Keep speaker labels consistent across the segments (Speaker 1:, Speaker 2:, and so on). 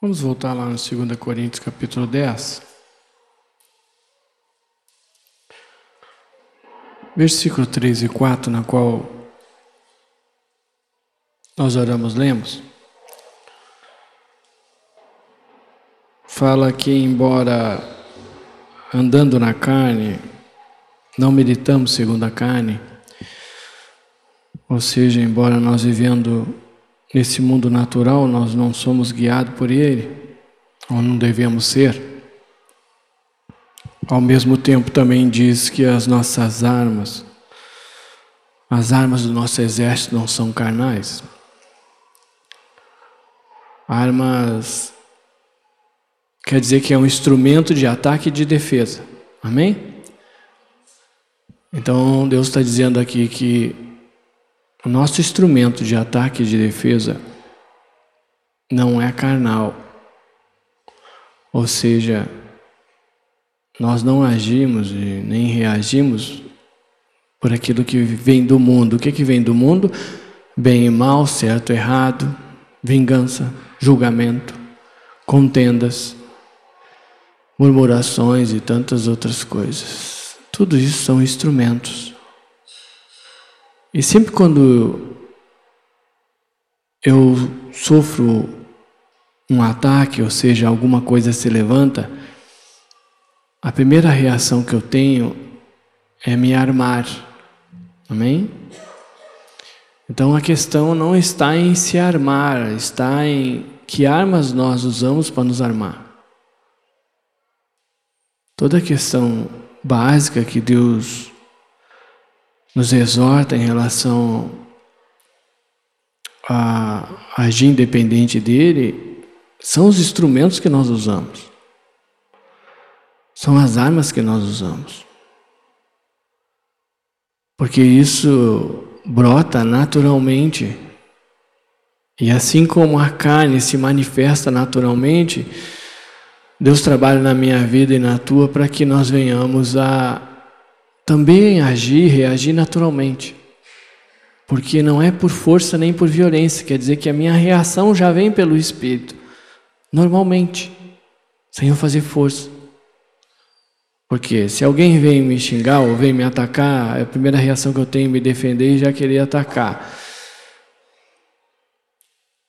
Speaker 1: Vamos voltar lá no 2 Coríntios capítulo 10. Versículo 3 e 4, na qual nós oramos, lemos. Fala que, embora andando na carne, não meditamos segundo a carne, ou seja, embora nós vivendo nesse mundo natural, nós não somos guiados por ele, ou não devemos ser. Ao mesmo tempo, também diz que as nossas armas, as armas do nosso exército não são carnais. Armas quer dizer que é um instrumento de ataque e de defesa. Amém? Então Deus está dizendo aqui que o nosso instrumento de ataque e de defesa não é carnal. Ou seja, nós não agimos e nem reagimos por aquilo que vem do mundo. O que, que vem do mundo? Bem e mal, certo e errado, vingança, julgamento, contendas, murmurações e tantas outras coisas. Tudo isso são instrumentos. E sempre quando eu sofro um ataque, ou seja, alguma coisa se levanta, a primeira reação que eu tenho é me armar. Amém? Então a questão não está em se armar, está em que armas nós usamos para nos armar. Toda a questão básica que Deus nos exorta em relação a agir independente dele são os instrumentos que nós usamos. São as armas que nós usamos. Porque isso brota naturalmente. E assim como a carne se manifesta naturalmente, Deus trabalha na minha vida e na tua para que nós venhamos a também agir, reagir naturalmente. Porque não é por força nem por violência, quer dizer que a minha reação já vem pelo Espírito, normalmente, sem eu fazer força. Porque se alguém vem me xingar ou vem me atacar, a primeira reação que eu tenho é me defender e já querer atacar.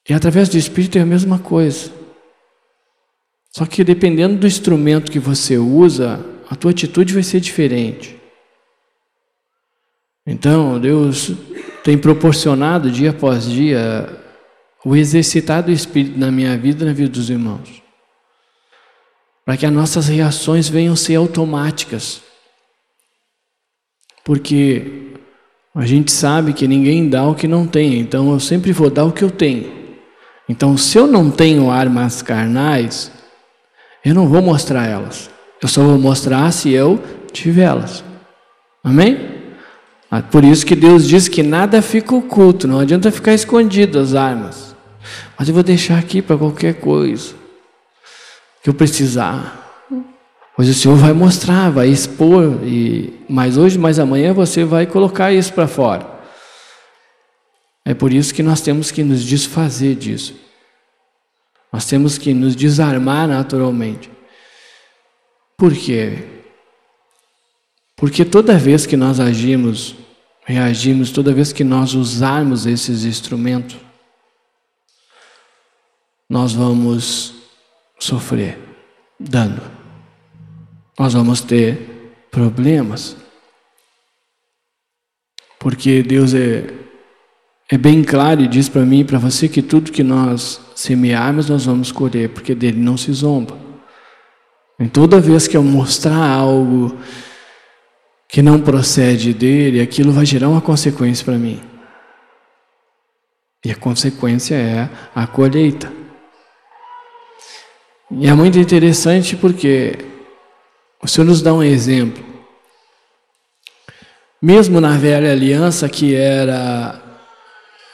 Speaker 1: E através do Espírito é a mesma coisa. Só que dependendo do instrumento que você usa, a tua atitude vai ser diferente. Então, Deus tem proporcionado dia após dia o exercitar do Espírito na minha vida e na vida dos irmãos para que as nossas reações venham ser automáticas. Porque a gente sabe que ninguém dá o que não tem, então eu sempre vou dar o que eu tenho. Então, se eu não tenho armas carnais, eu não vou mostrar elas. Eu só vou mostrar se eu tivê-las. Amém? Ah, por isso que Deus diz que nada fica oculto, não adianta ficar escondido as armas. Mas eu vou deixar aqui para qualquer coisa que eu precisar. Pois o Senhor vai mostrar, vai expor, e mais hoje, mais amanhã você vai colocar isso para fora. É por isso que nós temos que nos desfazer disso. Nós temos que nos desarmar naturalmente. Por quê? Porque toda vez que nós agimos, reagimos, toda vez que nós usarmos esses instrumentos, nós vamos sofrer dano. Nós vamos ter problemas. Porque Deus é, é bem claro e diz para mim e para você que tudo que nós semearmos nós vamos colher, porque dele não se zomba. E toda vez que eu mostrar algo que não procede dele, aquilo vai gerar uma consequência para mim. E a consequência é a colheita. E é muito interessante porque o Senhor nos dá um exemplo. Mesmo na velha aliança, que era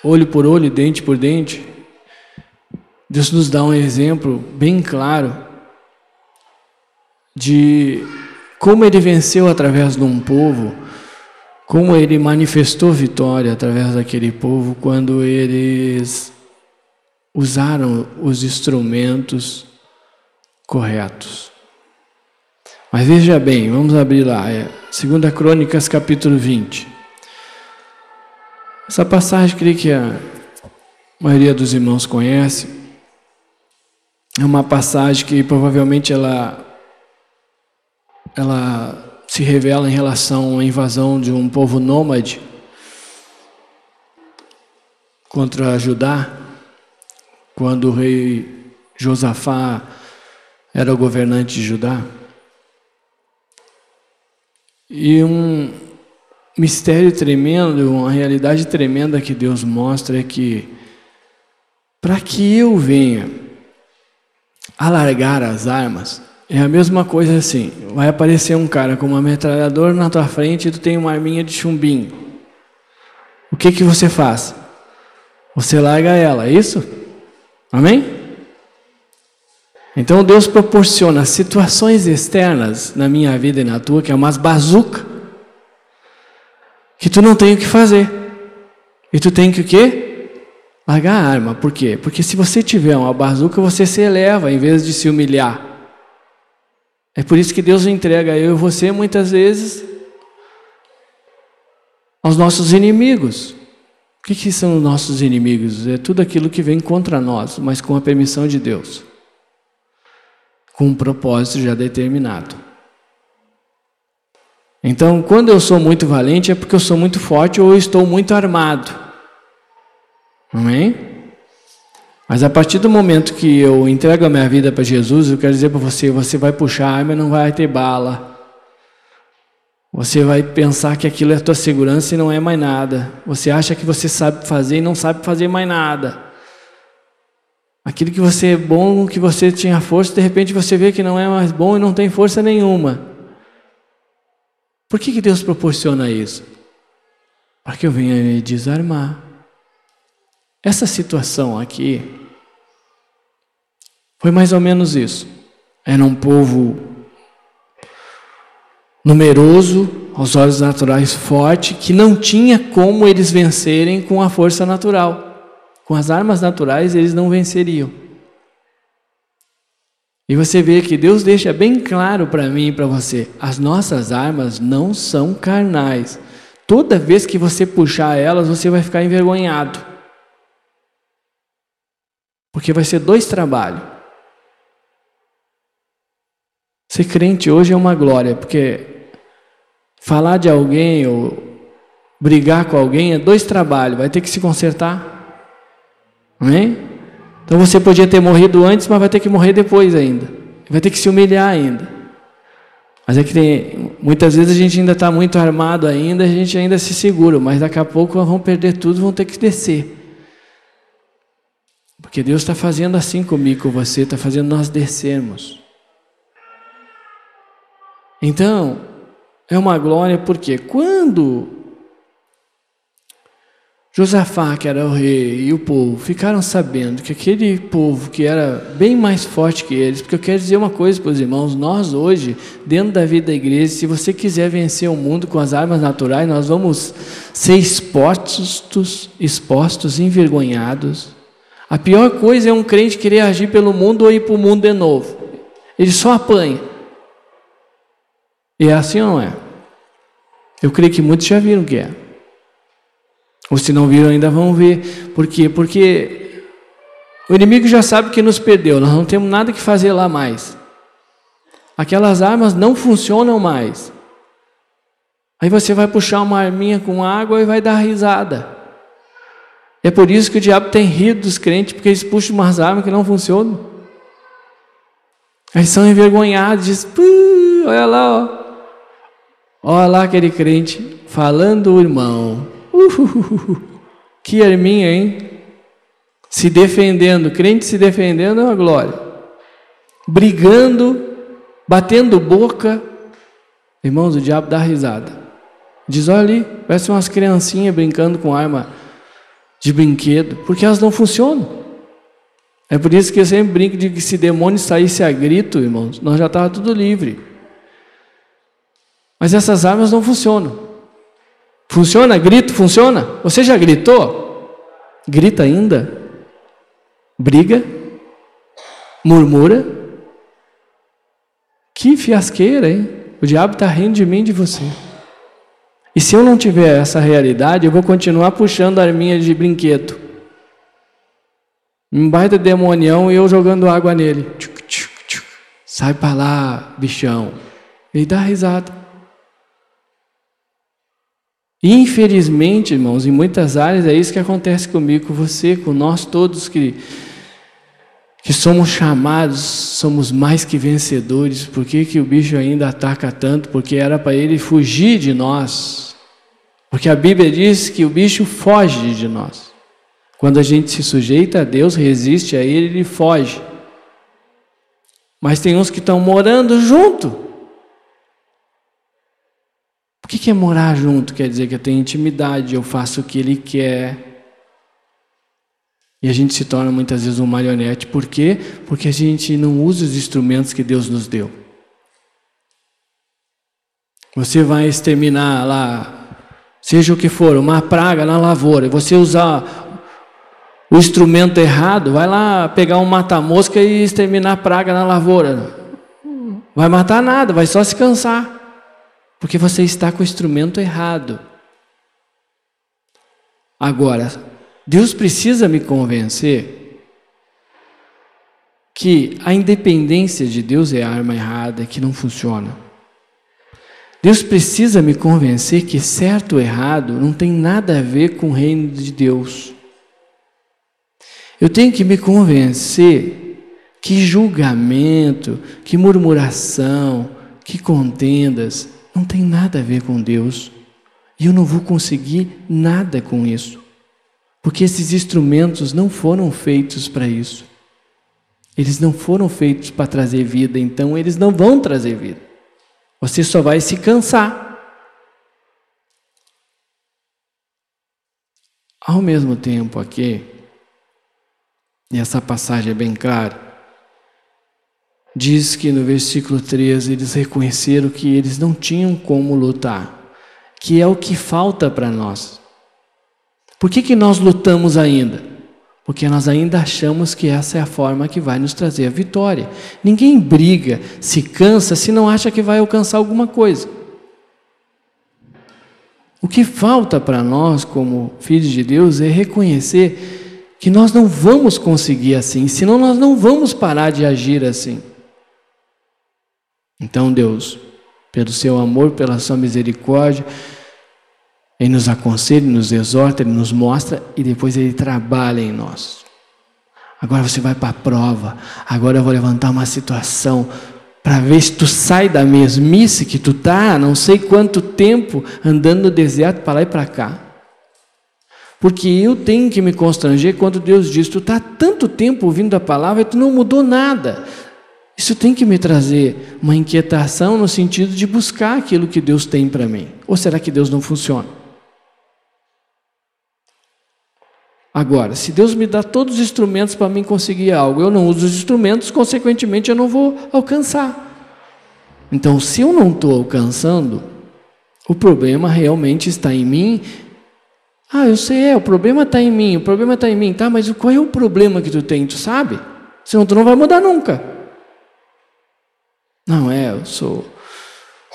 Speaker 1: olho por olho, dente por dente, Deus nos dá um exemplo bem claro de como ele venceu através de um povo, como ele manifestou vitória através daquele povo quando eles usaram os instrumentos corretos. Mas veja bem, vamos abrir lá, é 2 Crônicas capítulo 20. Essa passagem, creio que a maioria dos irmãos conhece. É uma passagem que provavelmente ela, ela se revela em relação à invasão de um povo nômade contra Judá, quando o rei Josafá era o governante de Judá. E um mistério tremendo, uma realidade tremenda que Deus mostra é que para que eu venha alargar as armas, é a mesma coisa assim. Vai aparecer um cara com uma metralhadora na tua frente e tu tem uma arminha de chumbinho. O que que você faz? Você larga ela, é isso? Amém? Então Deus proporciona situações externas na minha vida e na tua, que é umas bazuca, que tu não tem o que fazer. E tu tem que o quê? Largar a arma. Por quê? Porque se você tiver uma bazuca, você se eleva em vez de se humilhar. É por isso que Deus entrega eu e você muitas vezes aos nossos inimigos. O que, que são os nossos inimigos? É tudo aquilo que vem contra nós, mas com a permissão de Deus com um propósito já determinado. Então, quando eu sou muito valente, é porque eu sou muito forte ou estou muito armado. Amém? Mas a partir do momento que eu entrego a minha vida para Jesus, eu quero dizer para você: você vai puxar arma e não vai ter bala. Você vai pensar que aquilo é a tua segurança e não é mais nada. Você acha que você sabe fazer e não sabe fazer mais nada. Aquilo que você é bom, que você tinha força, de repente você vê que não é mais bom e não tem força nenhuma. Por que, que Deus proporciona isso? Para que eu venha me desarmar. Essa situação aqui foi mais ou menos isso. Era um povo numeroso, aos olhos naturais forte, que não tinha como eles vencerem com a força natural. Com as armas naturais eles não venceriam. E você vê que Deus deixa bem claro para mim e para você: as nossas armas não são carnais. Toda vez que você puxar elas, você vai ficar envergonhado. Porque vai ser dois trabalhos. Ser crente hoje é uma glória, porque falar de alguém ou brigar com alguém é dois trabalhos, vai ter que se consertar. Amém? Então você podia ter morrido antes, mas vai ter que morrer depois ainda. Vai ter que se humilhar ainda. Mas é que tem, muitas vezes a gente ainda está muito armado ainda, a gente ainda se segura, mas daqui a pouco vão perder tudo, vão ter que descer. Porque Deus está fazendo assim comigo, com você, está fazendo nós descermos. Então, é uma glória porque quando Josafá, que era o rei, e o povo ficaram sabendo que aquele povo que era bem mais forte que eles, porque eu quero dizer uma coisa para os irmãos: nós hoje, dentro da vida da igreja, se você quiser vencer o mundo com as armas naturais, nós vamos ser expostos, expostos, envergonhados. A pior coisa é um crente querer agir pelo mundo ou ir para o mundo de novo. Ele só apanha. E é assim ou não é? Eu creio que muitos já viram que é. Ou se não viram ainda vão ver. Por quê? Porque o inimigo já sabe que nos perdeu, nós não temos nada que fazer lá mais. Aquelas armas não funcionam mais. Aí você vai puxar uma arminha com água e vai dar risada. É por isso que o diabo tem rido dos crentes, porque eles puxam umas armas que não funcionam. Aí são envergonhados, diz, olha lá, ó. Olha lá aquele crente falando o irmão. Uh, que arminha, hein? Se defendendo, crente se defendendo é uma glória. Brigando, batendo boca. Irmãos, o diabo dá risada. Diz: olha ali, parece umas criancinhas brincando com arma de brinquedo, porque elas não funcionam. É por isso que eu sempre brinco de que se demônio saísse a grito, irmãos, nós já estava tudo livre. Mas essas armas não funcionam. Funciona? Grito, funciona? Você já gritou? Grita ainda? briga, murmura. Que fiasqueira, hein? O diabo está rindo de mim e de você. E se eu não tiver essa realidade, eu vou continuar puxando arminha de brinquedo. Um baita demonião e eu jogando água nele. Sai para lá, bichão. Ele dá risada. Infelizmente, irmãos, em muitas áreas é isso que acontece comigo, com você, com nós todos que que somos chamados, somos mais que vencedores. Por que, que o bicho ainda ataca tanto? Porque era para ele fugir de nós. Porque a Bíblia diz que o bicho foge de nós. Quando a gente se sujeita a Deus, resiste a Ele, ele foge. Mas tem uns que estão morando junto. O que é morar junto? Quer dizer que eu tenho intimidade, eu faço o que Ele quer. E a gente se torna muitas vezes um marionete. Por quê? Porque a gente não usa os instrumentos que Deus nos deu. Você vai exterminar lá, seja o que for, uma praga na lavoura, você usar o instrumento errado, vai lá pegar um mata-mosca e exterminar a praga na lavoura. Vai matar nada, vai só se cansar. Porque você está com o instrumento errado. Agora, Deus precisa me convencer que a independência de Deus é a arma errada, que não funciona. Deus precisa me convencer que certo ou errado não tem nada a ver com o reino de Deus. Eu tenho que me convencer que julgamento, que murmuração, que contendas não tem nada a ver com Deus. E eu não vou conseguir nada com isso. Porque esses instrumentos não foram feitos para isso. Eles não foram feitos para trazer vida, então eles não vão trazer vida. Você só vai se cansar. Ao mesmo tempo aqui, e essa passagem é bem clara, diz que no versículo 13 eles reconheceram que eles não tinham como lutar, que é o que falta para nós. Por que, que nós lutamos ainda? Porque nós ainda achamos que essa é a forma que vai nos trazer a vitória. Ninguém briga, se cansa, se não acha que vai alcançar alguma coisa. O que falta para nós, como filhos de Deus, é reconhecer que nós não vamos conseguir assim, senão nós não vamos parar de agir assim. Então, Deus, pelo seu amor, pela sua misericórdia, ele nos aconselha, nos exorta, ele nos mostra e depois ele trabalha em nós. Agora você vai para a prova. Agora eu vou levantar uma situação para ver se tu sai da mesmice que tu tá, não sei quanto tempo andando no deserto para lá e para cá. Porque eu tenho que me constranger quando Deus diz: Tu está tanto tempo ouvindo a palavra e tu não mudou nada. Isso tem que me trazer uma inquietação no sentido de buscar aquilo que Deus tem para mim. Ou será que Deus não funciona? Agora, se Deus me dá todos os instrumentos para mim conseguir algo, eu não uso os instrumentos, consequentemente eu não vou alcançar. Então, se eu não estou alcançando, o problema realmente está em mim. Ah, eu sei, é, o problema está em mim, o problema está em mim, tá? Mas qual é o problema que tu tem? Tu sabe? Senão tu não vai mudar nunca. Não, é, eu sou,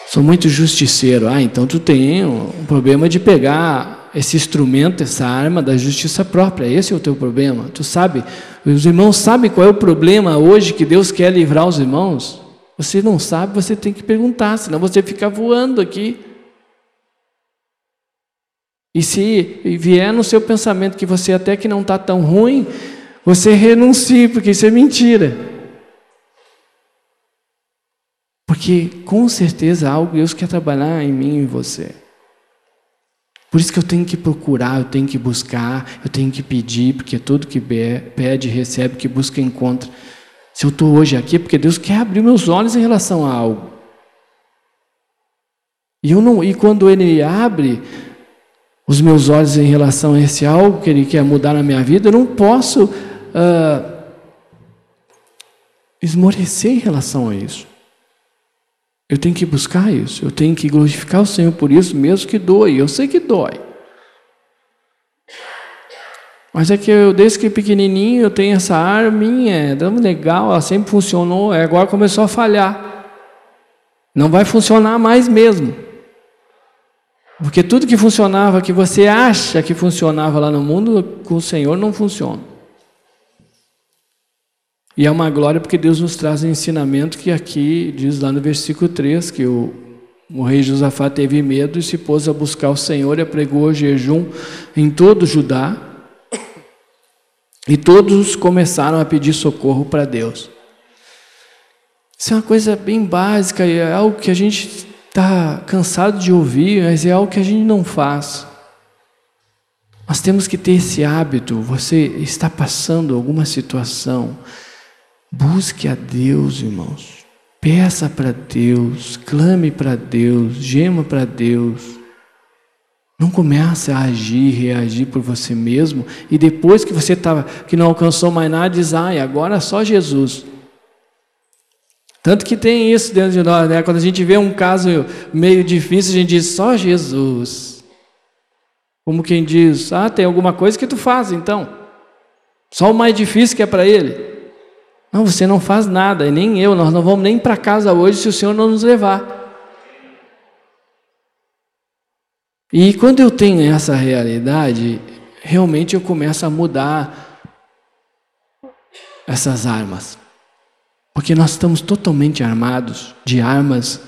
Speaker 1: sou muito justiceiro. Ah, então tu tem um problema de pegar esse instrumento, essa arma da justiça própria. Esse é o teu problema. Tu sabe, os irmãos sabem qual é o problema hoje que Deus quer livrar os irmãos? Você não sabe, você tem que perguntar, senão você fica voando aqui. E se vier no seu pensamento que você até que não está tão ruim, você renuncie, porque isso é mentira. Porque com certeza algo Deus quer trabalhar em mim e em você. Por isso que eu tenho que procurar, eu tenho que buscar, eu tenho que pedir, porque tudo que pede, recebe, que busca, encontra. Se eu estou hoje aqui, é porque Deus quer abrir meus olhos em relação a algo. E, eu não, e quando Ele abre os meus olhos em relação a esse algo que Ele quer mudar na minha vida, eu não posso uh, esmorecer em relação a isso. Eu tenho que buscar isso, eu tenho que glorificar o Senhor por isso, mesmo que doe. Eu sei que dói. Mas é que eu, desde que pequenininho, eu tenho essa arminha, é legal, ela sempre funcionou, agora começou a falhar. Não vai funcionar mais mesmo. Porque tudo que funcionava, que você acha que funcionava lá no mundo, com o Senhor não funciona. E é uma glória porque Deus nos traz um ensinamento que aqui diz lá no versículo 3 que o, o rei Josafá teve medo e se pôs a buscar o Senhor e apregou o jejum em todo Judá. E todos começaram a pedir socorro para Deus. Isso é uma coisa bem básica, é algo que a gente está cansado de ouvir, mas é algo que a gente não faz. Nós temos que ter esse hábito. Você está passando alguma situação, Busque a Deus, irmãos. Peça para Deus, clame para Deus, gema para Deus. Não comece a agir, reagir por você mesmo e depois que você tava, que não alcançou mais nada, diz: "Ai, agora só Jesus". Tanto que tem isso dentro de nós, né? Quando a gente vê um caso meio difícil, a gente diz: "Só Jesus". Como quem diz: "Ah, tem alguma coisa que tu faz, então". Só o mais difícil que é para ele. Não, você não faz nada, e nem eu, nós não vamos nem para casa hoje se o Senhor não nos levar. E quando eu tenho essa realidade, realmente eu começo a mudar essas armas. Porque nós estamos totalmente armados de armas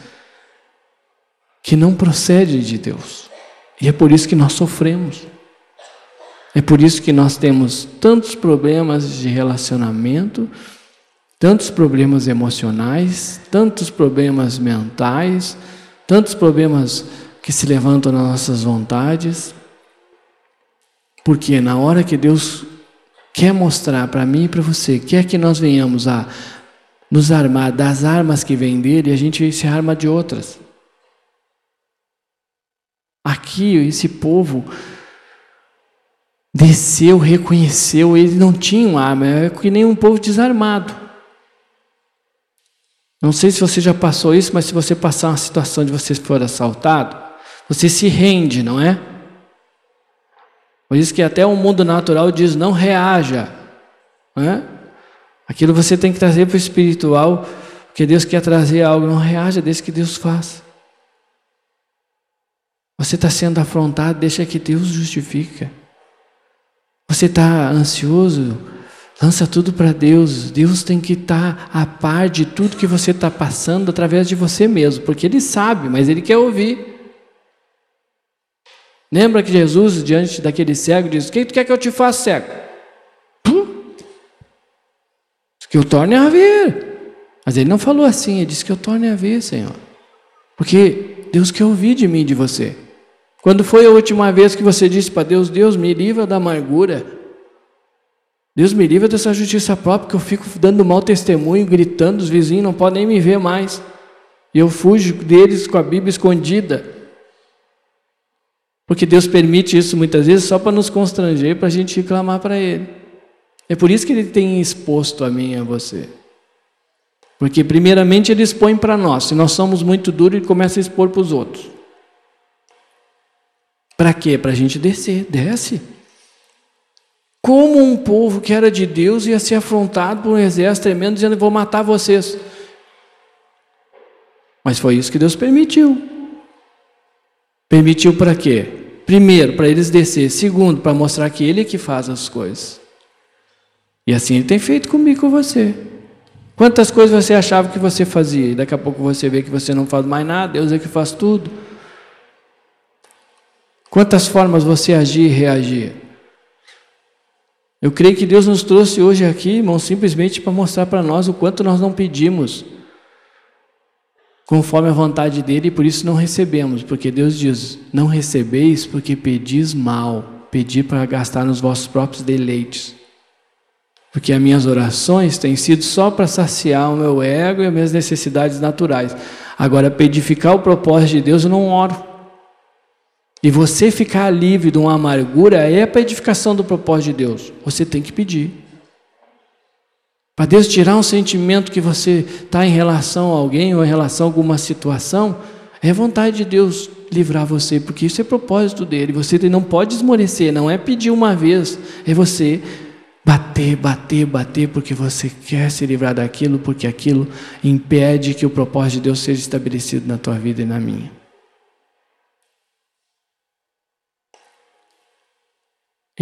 Speaker 1: que não procedem de Deus. E é por isso que nós sofremos. É por isso que nós temos tantos problemas de relacionamento, tantos problemas emocionais, tantos problemas mentais, tantos problemas que se levantam nas nossas vontades. Porque na hora que Deus quer mostrar para mim e para você, quer que nós venhamos a nos armar das armas que vêm dele, a gente se arma de outras. Aqui, esse povo desceu, reconheceu, ele não tinha uma arma, é que nem um povo desarmado. Não sei se você já passou isso, mas se você passar uma situação de você for assaltado, você se rende, não é? Por isso que até o mundo natural diz não reaja. Não é? Aquilo você tem que trazer para o espiritual, porque Deus quer trazer algo, não reaja, desde que Deus faça. Você está sendo afrontado, deixa que Deus justifica. Você está ansioso, Lança tudo para Deus. Deus tem que estar tá a par de tudo que você está passando através de você mesmo, porque Ele sabe, mas Ele quer ouvir. Lembra que Jesus, diante daquele cego, disse: O que tu quer que eu te faça, cego? Que eu torne a ver. Mas ele não falou assim, ele disse que eu torne a ver, Senhor. Porque Deus quer ouvir de mim e de você. Quando foi a última vez que você disse para Deus: Deus, me livra da amargura, Deus me livre dessa justiça própria, que eu fico dando mau testemunho, gritando, os vizinhos não podem nem me ver mais. E eu fujo deles com a Bíblia escondida. Porque Deus permite isso muitas vezes só para nos constranger, para a gente reclamar para Ele. É por isso que Ele tem exposto a mim e a você. Porque, primeiramente, Ele expõe para nós. Se nós somos muito duros, Ele começa a expor para os outros. Para quê? Para a gente descer. Desce. Como um povo que era de Deus ia ser afrontado por um exército tremendo, dizendo: Vou matar vocês. Mas foi isso que Deus permitiu. Permitiu para quê? Primeiro, para eles descer. Segundo, para mostrar que Ele é que faz as coisas. E assim Ele tem feito comigo e com você. Quantas coisas você achava que você fazia? E daqui a pouco você vê que você não faz mais nada, Deus é que faz tudo. Quantas formas você agia e reagia? Eu creio que Deus nos trouxe hoje aqui, irmão, simplesmente para mostrar para nós o quanto nós não pedimos conforme a vontade dele e por isso não recebemos, porque Deus diz: Não recebeis porque pedis mal, pedi para gastar nos vossos próprios deleites. Porque as minhas orações têm sido só para saciar o meu ego e as minhas necessidades naturais. Agora, para edificar o propósito de Deus, eu não oro. E você ficar livre de uma amargura é para edificação do propósito de Deus. Você tem que pedir. Para Deus tirar um sentimento que você está em relação a alguém ou em relação a alguma situação, é vontade de Deus livrar você, porque isso é propósito dele. Você não pode esmorecer, não é pedir uma vez, é você bater, bater, bater, porque você quer se livrar daquilo, porque aquilo impede que o propósito de Deus seja estabelecido na tua vida e na minha.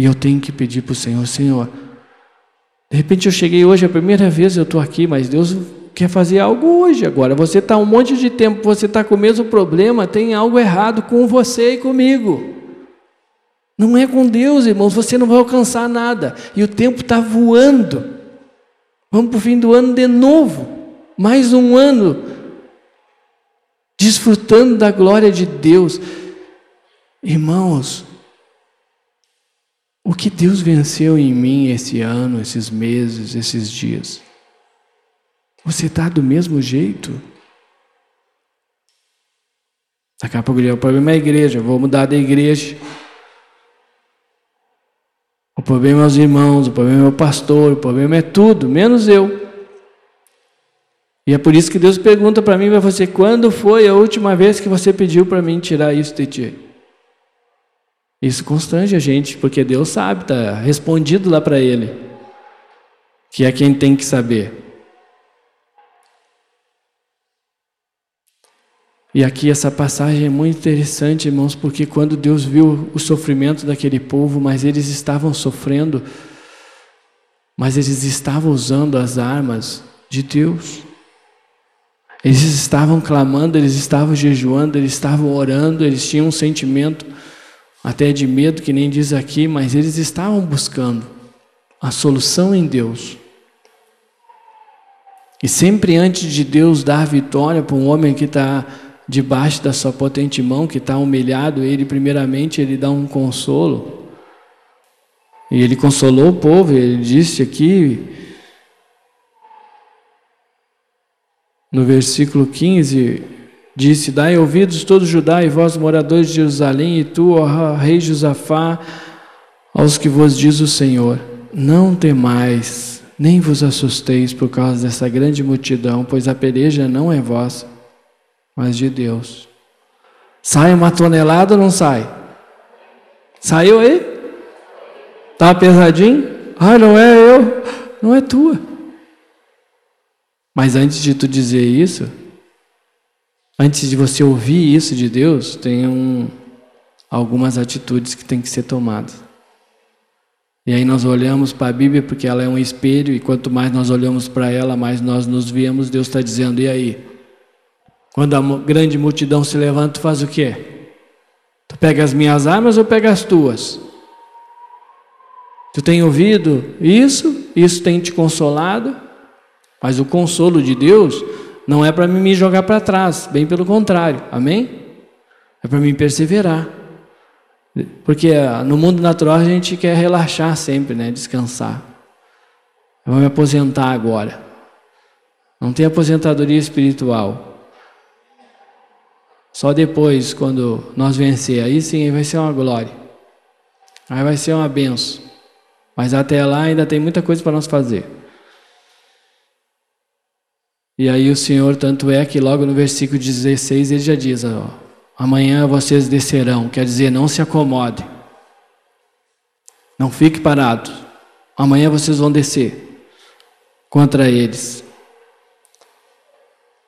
Speaker 1: E eu tenho que pedir para o Senhor, Senhor, de repente eu cheguei hoje, a primeira vez eu estou aqui, mas Deus quer fazer algo hoje agora. Você está um monte de tempo, você está com o mesmo problema, tem algo errado com você e comigo. Não é com Deus, irmãos, você não vai alcançar nada. E o tempo está voando. Vamos para o fim do ano de novo. Mais um ano. Desfrutando da glória de Deus. Irmãos, o que Deus venceu em mim esse ano, esses meses, esses dias? Você está do mesmo jeito? Daqui a pouco o problema é a igreja, vou mudar da igreja. O problema é os irmãos, o problema é o pastor, o problema é tudo, menos eu. E é por isso que Deus pergunta para mim para você: quando foi a última vez que você pediu para mim tirar isso de ti? Isso constrange a gente, porque Deus sabe, está respondido lá para Ele, que é quem tem que saber. E aqui essa passagem é muito interessante, irmãos, porque quando Deus viu o sofrimento daquele povo, mas eles estavam sofrendo, mas eles estavam usando as armas de Deus. Eles estavam clamando, eles estavam jejuando, eles estavam orando, eles tinham um sentimento até de medo, que nem diz aqui, mas eles estavam buscando a solução em Deus. E sempre antes de Deus dar vitória para um homem que está debaixo da sua potente mão, que está humilhado, ele primeiramente ele dá um consolo. E ele consolou o povo, ele disse aqui no versículo 15, disse: Dai ouvidos todo Judá e vós moradores de Jerusalém e tu, ó rei Josafá, aos que vos diz o Senhor: Não temais, nem vos assusteis por causa dessa grande multidão, pois a peleja não é vossa mas de Deus. Sai uma tonelada ou não sai? Saiu aí? Tá pesadinho? Ah, não é eu, não é tua. Mas antes de tu dizer isso, antes de você ouvir isso de Deus, tem um, algumas atitudes que tem que ser tomadas. E aí nós olhamos para a Bíblia porque ela é um espelho e quanto mais nós olhamos para ela, mais nós nos vemos. Deus está dizendo: e aí? Quando a grande multidão se levanta, tu faz o quê? Tu pega as minhas armas ou pega as tuas? Tu tem ouvido isso? Isso tem te consolado? Mas o consolo de Deus não é para me jogar para trás, bem pelo contrário, amém? É para mim perseverar. Porque ah, no mundo natural a gente quer relaxar sempre, né? Descansar. Eu vou me aposentar agora. Não tem aposentadoria espiritual. Só depois, quando nós vencer, aí sim vai ser uma glória. Aí vai ser uma benção. Mas até lá ainda tem muita coisa para nós fazer. E aí o Senhor, tanto é que logo no versículo 16 ele já diz: ó, amanhã vocês descerão, quer dizer, não se acomode. Não fique parado. Amanhã vocês vão descer contra eles.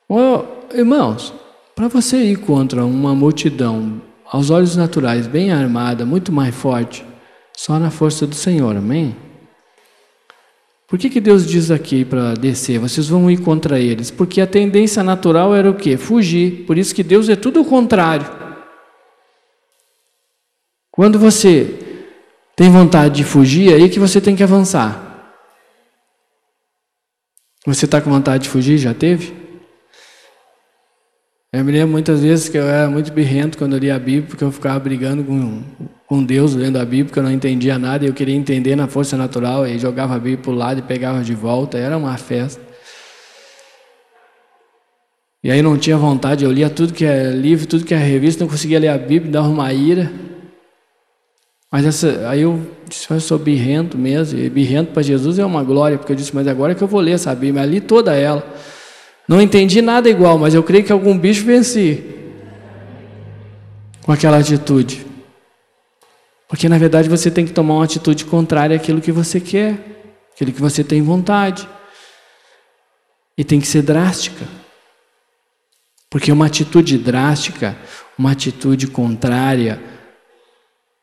Speaker 1: Oh, irmãos, para você ir contra uma multidão, aos olhos naturais, bem armada, muito mais forte, só na força do Senhor, amém? Por que, que Deus diz aqui para descer? Vocês vão ir contra eles? Porque a tendência natural era o quê? Fugir. Por isso que Deus é tudo o contrário. Quando você tem vontade de fugir, é aí que você tem que avançar. Você está com vontade de fugir? Já teve? Eu me lembro muitas vezes que eu era muito birrento quando eu lia a Bíblia, porque eu ficava brigando com, com Deus lendo a Bíblia, porque eu não entendia nada e eu queria entender na força natural, e jogava a Bíblia para o lado e pegava de volta, era uma festa. E aí não tinha vontade, eu lia tudo que é livro, tudo que é revista, não conseguia ler a Bíblia, dava uma ira. Mas essa, aí eu disse, eu sou birrento mesmo, e birrento para Jesus é uma glória, porque eu disse, mas agora é que eu vou ler essa Bíblia, ali toda ela. Não entendi nada igual, mas eu creio que algum bicho venci. com aquela atitude. Porque na verdade você tem que tomar uma atitude contrária àquilo que você quer, aquilo que você tem vontade. E tem que ser drástica. Porque uma atitude drástica, uma atitude contrária,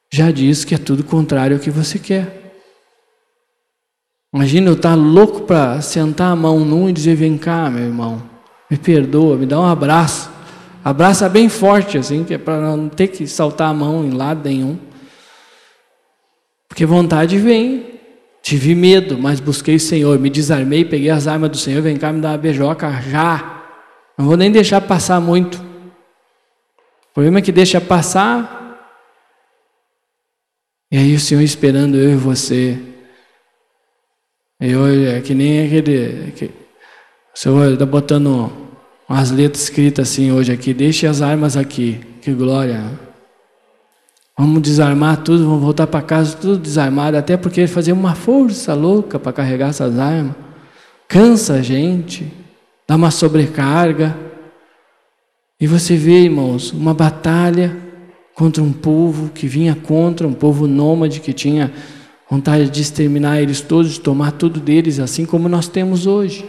Speaker 1: já diz que é tudo contrário ao que você quer. Imagina eu estar louco para sentar a mão num e dizer: Vem cá, meu irmão, me perdoa, me dá um abraço. Abraça bem forte, assim, que é para não ter que saltar a mão em lado nenhum. Porque vontade vem. Tive medo, mas busquei o Senhor, me desarmei, peguei as armas do Senhor, vem cá me dar uma beijoca já. Não vou nem deixar passar muito. O problema é que deixa passar. E aí o Senhor esperando eu e você. Eu, é que nem aquele. Que, o Senhor está botando umas letras escritas assim hoje aqui. Deixe as armas aqui. Que glória. Vamos desarmar tudo, vamos voltar para casa tudo desarmado, até porque fazer uma força louca para carregar essas armas. Cansa a gente, dá uma sobrecarga. E você vê, irmãos, uma batalha contra um povo que vinha contra, um povo nômade que tinha vontade de exterminar eles todos, de tomar tudo deles, assim como nós temos hoje.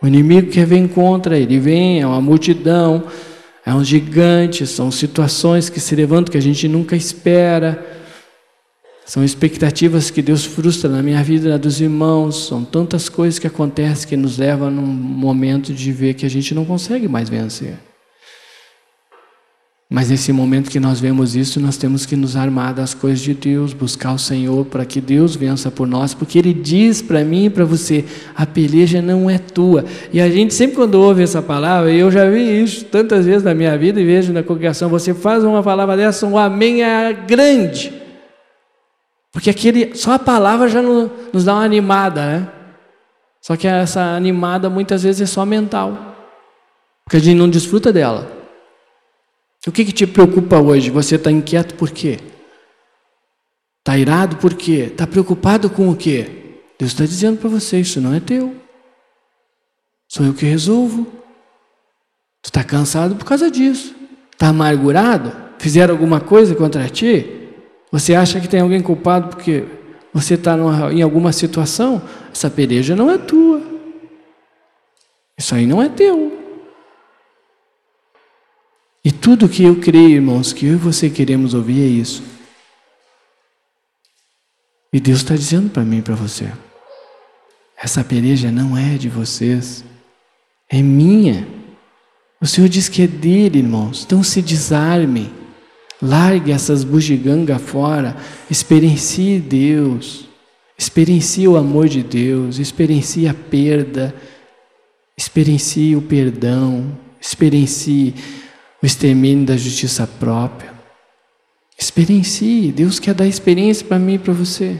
Speaker 1: O inimigo que vem contra, ele vem, é uma multidão, é um gigante, são situações que se levantam que a gente nunca espera. São expectativas que Deus frustra na minha vida, na dos irmãos. São tantas coisas que acontecem que nos levam num momento de ver que a gente não consegue mais vencer. Mas nesse momento que nós vemos isso, nós temos que nos armar das coisas de Deus, buscar o Senhor para que Deus vença por nós, porque Ele diz para mim e para você: a peleja não é tua. E a gente sempre quando ouve essa palavra, e eu já vi isso tantas vezes na minha vida e vejo na congregação, você faz uma palavra dessa, um amém é grande. Porque aquele, só a palavra já nos dá uma animada, né? Só que essa animada muitas vezes é só mental, porque a gente não desfruta dela. O que, que te preocupa hoje? Você está inquieto por quê? Está irado por quê? Está preocupado com o quê? Deus está dizendo para você: isso não é teu. Sou eu que resolvo. Tu está cansado por causa disso. Está amargurado? Fizeram alguma coisa contra ti? Você acha que tem alguém culpado porque você está em alguma situação? Essa pereja não é tua. Isso aí não é teu. E tudo que eu creio, irmãos, que eu e você queremos ouvir é isso. E Deus está dizendo para mim e para você: essa peleja não é de vocês, é minha. O Senhor diz que é dele, irmãos. Então se desarme, largue essas bugigangas fora, experiencie Deus, experiencie o amor de Deus, experiencie a perda, experiencie o perdão, experiencie o extermínio da justiça própria. Experiencie, Deus quer dar experiência para mim e para você.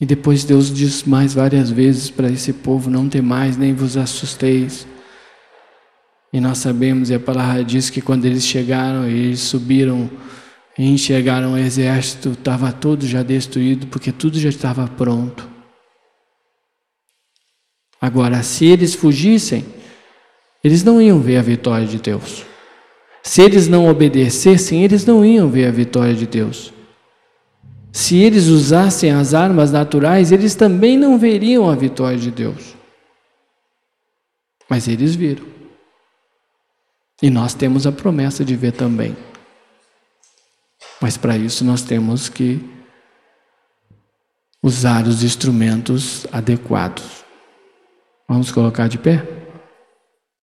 Speaker 1: E depois Deus diz mais várias vezes para esse povo: não temais, nem vos assusteis. E nós sabemos, e a palavra diz que quando eles chegaram, eles subiram e enxergaram o exército, estava todo já destruído, porque tudo já estava pronto. Agora, se eles fugissem, eles não iam ver a vitória de Deus. Se eles não obedecessem, eles não iam ver a vitória de Deus. Se eles usassem as armas naturais, eles também não veriam a vitória de Deus. Mas eles viram. E nós temos a promessa de ver também. Mas para isso nós temos que usar os instrumentos adequados. Vamos colocar de pé?